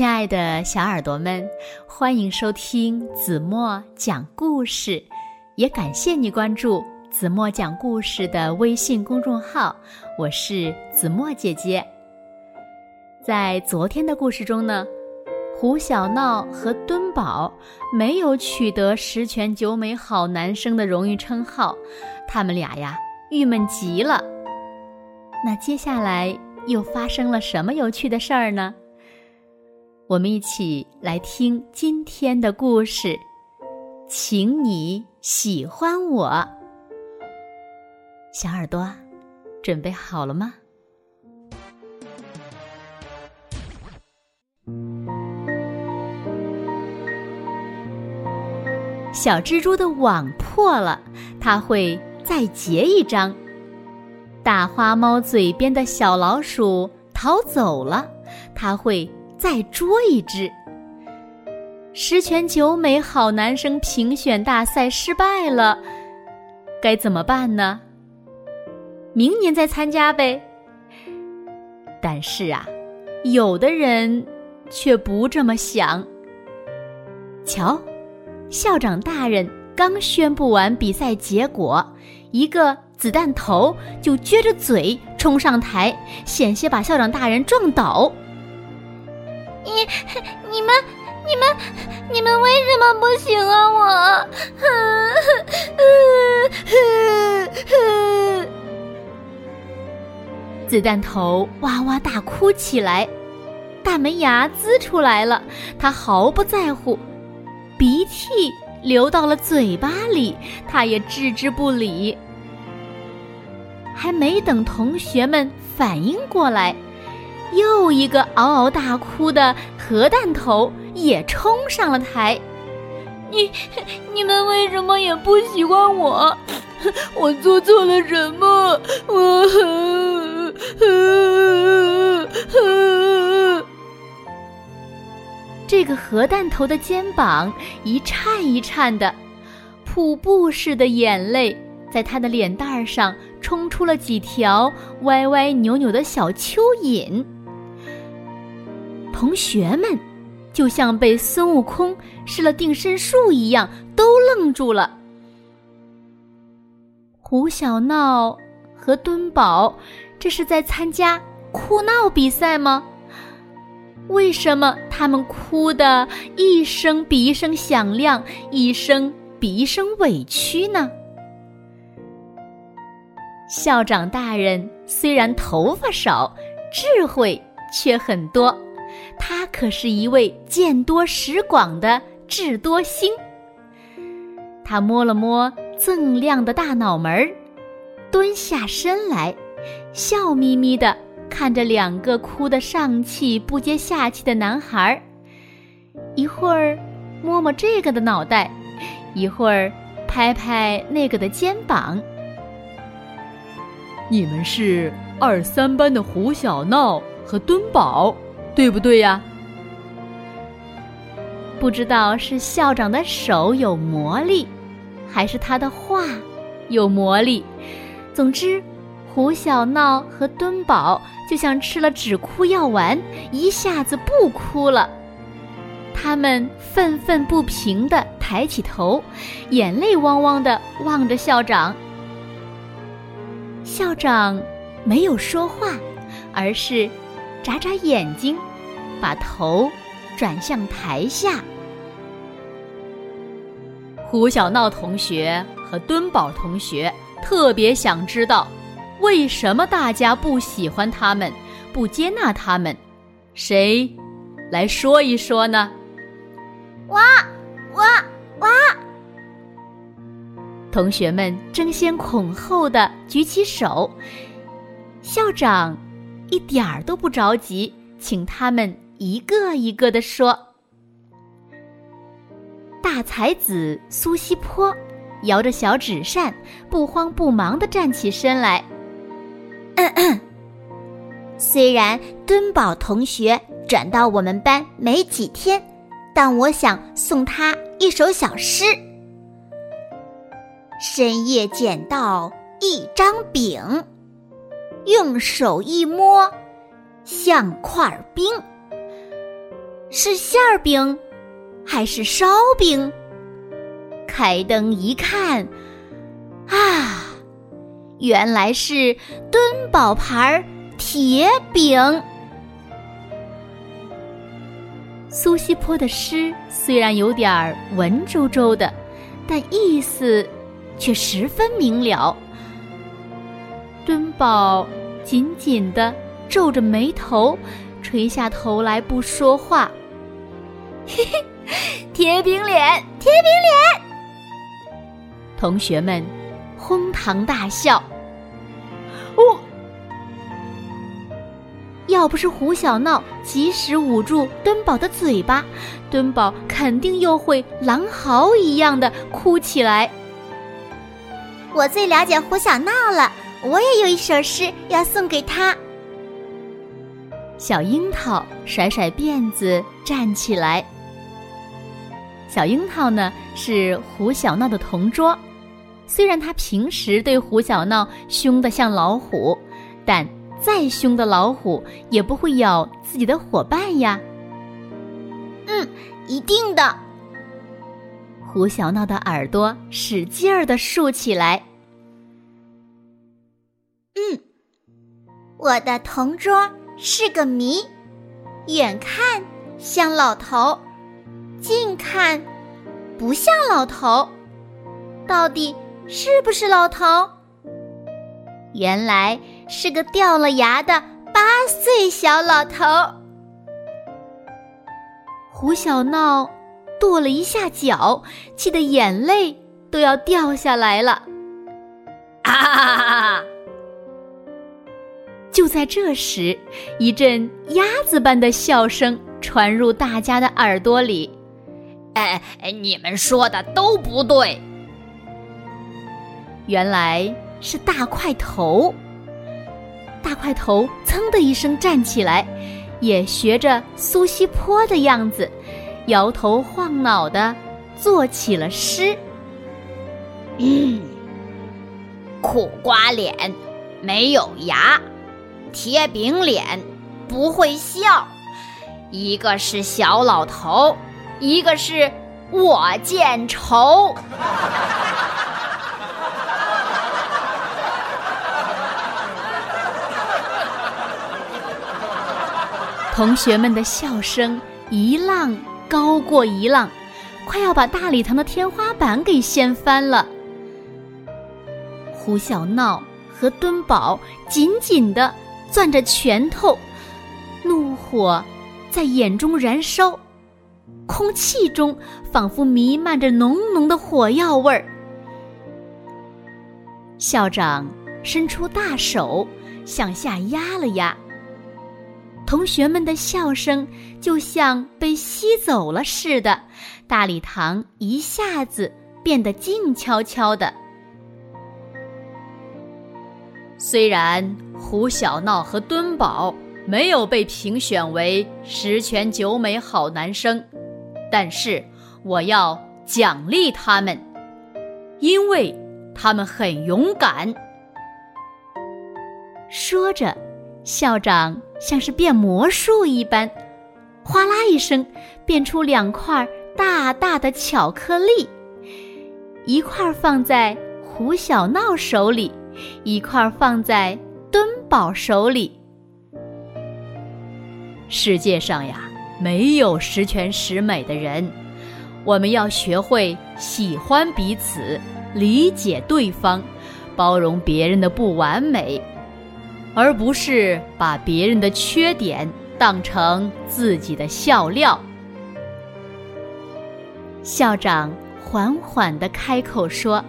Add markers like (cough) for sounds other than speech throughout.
亲爱的小耳朵们，欢迎收听子墨讲故事，也感谢你关注子墨讲故事的微信公众号。我是子墨姐姐。在昨天的故事中呢，胡小闹和敦宝没有取得十全九美好男生的荣誉称号，他们俩呀郁闷极了。那接下来又发生了什么有趣的事儿呢？我们一起来听今天的故事，请你喜欢我，小耳朵，准备好了吗？小蜘蛛的网破了，它会再结一张。大花猫嘴边的小老鼠逃走了，它会。再捉一只。十全九美好男生评选大赛失败了，该怎么办呢？明年再参加呗。但是啊，有的人却不这么想。瞧，校长大人刚宣布完比赛结果，一个子弹头就撅着嘴冲上台，险些把校长大人撞倒。你、(laughs) 你们、你们、你们为什么不喜欢我？(laughs) 子弹头哇哇大哭起来，大门牙呲出来了，他毫不在乎，鼻涕流到了嘴巴里，他也置之不理。还没等同学们反应过来。又一个嗷嗷大哭的核弹头也冲上了台，你你们为什么也不喜欢我？(laughs) 我做错了什么？我 (laughs) 这个核弹头的肩膀一颤一颤的，瀑布似的眼泪在他的脸蛋上冲出了几条歪歪扭扭的小蚯蚓。同学们就像被孙悟空施了定身术一样，都愣住了。胡小闹和敦宝这是在参加哭闹比赛吗？为什么他们哭的一声比一声响亮，一声比一声委屈呢？校长大人虽然头发少，智慧却很多。他可是一位见多识广的智多星。他摸了摸锃亮的大脑门儿，蹲下身来，笑眯眯的看着两个哭得上气不接下气的男孩儿，一会儿摸摸这个的脑袋，一会儿拍拍那个的肩膀。你们是二三班的胡小闹和敦宝。对不对呀？不知道是校长的手有魔力，还是他的话有魔力。总之，胡小闹和敦宝就像吃了止哭药丸，一下子不哭了。他们愤愤不平地抬起头，眼泪汪汪地望着校长。校长没有说话，而是。眨眨眼睛，把头转向台下。胡小闹同学和敦宝同学特别想知道，为什么大家不喜欢他们，不接纳他们？谁来说一说呢？我，我，我！同学们争先恐后的举起手，校长。一点儿都不着急，请他们一个一个的说。大才子苏西坡摇着小纸扇，不慌不忙的站起身来。虽然敦宝同学转到我们班没几天，但我想送他一首小诗：深夜捡到一张饼。用手一摸，像块冰。是馅儿饼，还是烧饼？开灯一看，啊，原来是敦宝牌铁饼。苏西坡的诗虽然有点文绉绉的，但意思却十分明了。敦宝紧紧的皱着眉头，垂下头来不说话。嘿嘿，铁饼脸，铁饼脸！同学们哄堂大笑。哦。要不是胡小闹及时捂住敦宝的嘴巴，敦宝肯定又会狼嚎一样的哭起来。我最了解胡小闹了，我也有一首诗要送给他。小樱桃甩甩辫子站起来。小樱桃呢是胡小闹的同桌，虽然他平时对胡小闹凶得像老虎，但。再凶的老虎也不会咬自己的伙伴呀。嗯，一定的。胡小闹的耳朵使劲儿的竖起来。嗯，我的同桌是个谜，远看像老头，近看不像老头，到底是不是老头？原来。是个掉了牙的八岁小老头。胡小闹跺了一下脚，气得眼泪都要掉下来了。啊哈哈！就在这时，一阵鸭子般的笑声传入大家的耳朵里。哎哎，你们说的都不对。原来是大块头。大块头噌的一声站起来，也学着苏西坡的样子，摇头晃脑的做起了诗。嗯，苦瓜脸没有牙，铁饼脸不会笑，一个是小老头，一个是我见愁。(laughs) 同学们的笑声一浪高过一浪，快要把大礼堂的天花板给掀翻了。胡小闹和敦宝紧紧的攥着拳头，怒火在眼中燃烧，空气中仿佛弥漫着浓浓的火药味儿。校长伸出大手向下压了压。同学们的笑声就像被吸走了似的，大礼堂一下子变得静悄悄的。虽然胡小闹和敦宝没有被评选为十全九美好男生，但是我要奖励他们，因为他们很勇敢。说着，校长。像是变魔术一般，哗啦一声，变出两块大大的巧克力，一块放在胡小闹手里，一块放在敦宝手里。世界上呀，没有十全十美的人，我们要学会喜欢彼此，理解对方，包容别人的不完美。而不是把别人的缺点当成自己的笑料。校长缓缓地开口说：“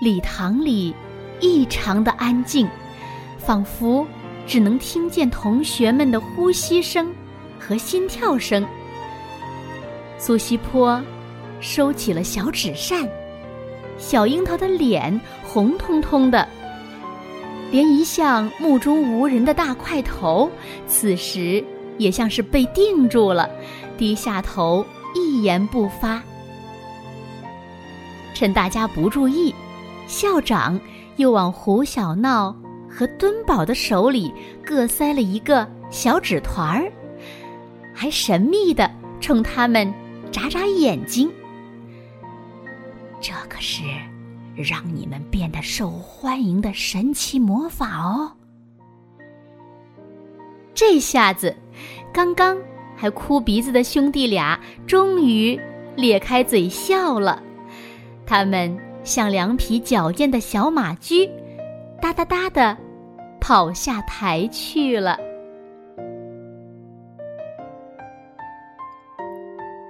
礼堂里异常的安静，仿佛只能听见同学们的呼吸声和心跳声。”苏西坡收起了小纸扇，小樱桃的脸红彤彤的。连一向目中无人的大块头，此时也像是被定住了，低下头，一言不发。趁大家不注意，校长又往胡小闹和敦宝的手里各塞了一个小纸团儿，还神秘的冲他们眨眨眼睛。这可是让你们变得受欢迎的神奇魔法哦！这下子，刚刚还哭鼻子的兄弟俩终于咧开嘴笑了。他们像两匹矫健的小马驹，哒哒哒的跑下台去了。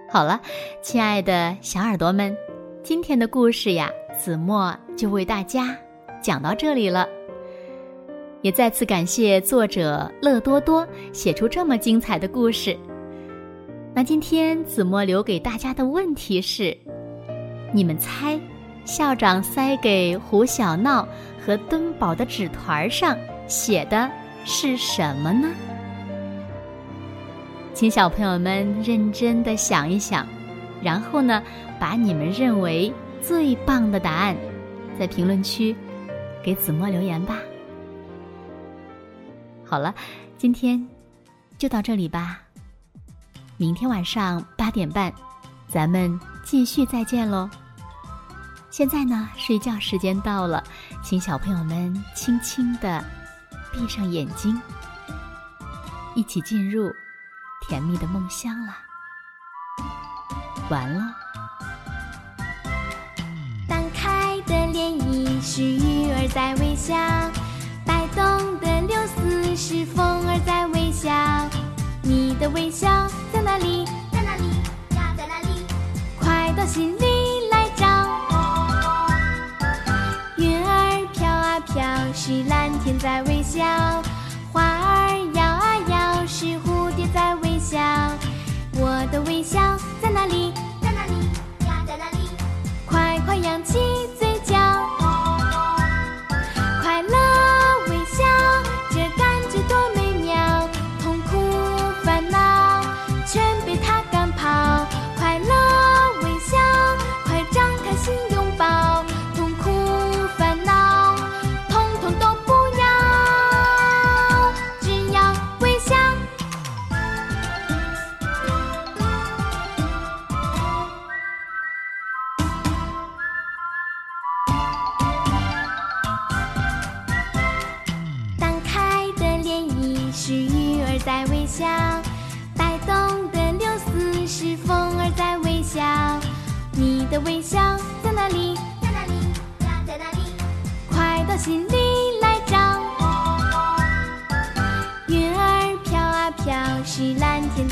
好了，亲爱的小耳朵们，今天的故事呀，子墨就为大家讲到这里了。也再次感谢作者乐多多写出这么精彩的故事。那今天子墨留给大家的问题是：你们猜，校长塞给胡小闹和敦宝的纸团上写的是什么呢？请小朋友们认真的想一想，然后呢，把你们认为最棒的答案，在评论区给子墨留言吧。好了，今天就到这里吧。明天晚上八点半，咱们继续再见喽。现在呢，睡觉时间到了，请小朋友们轻轻的闭上眼睛，一起进入。甜蜜的梦乡了，完了。荡开的涟漪是鱼儿在微笑，摆动的柳丝是风儿在微笑。你的微笑在哪里？在微笑。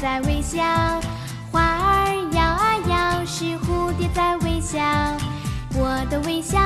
在微笑。花儿摇啊摇，是蝴蝶在微笑。我的微笑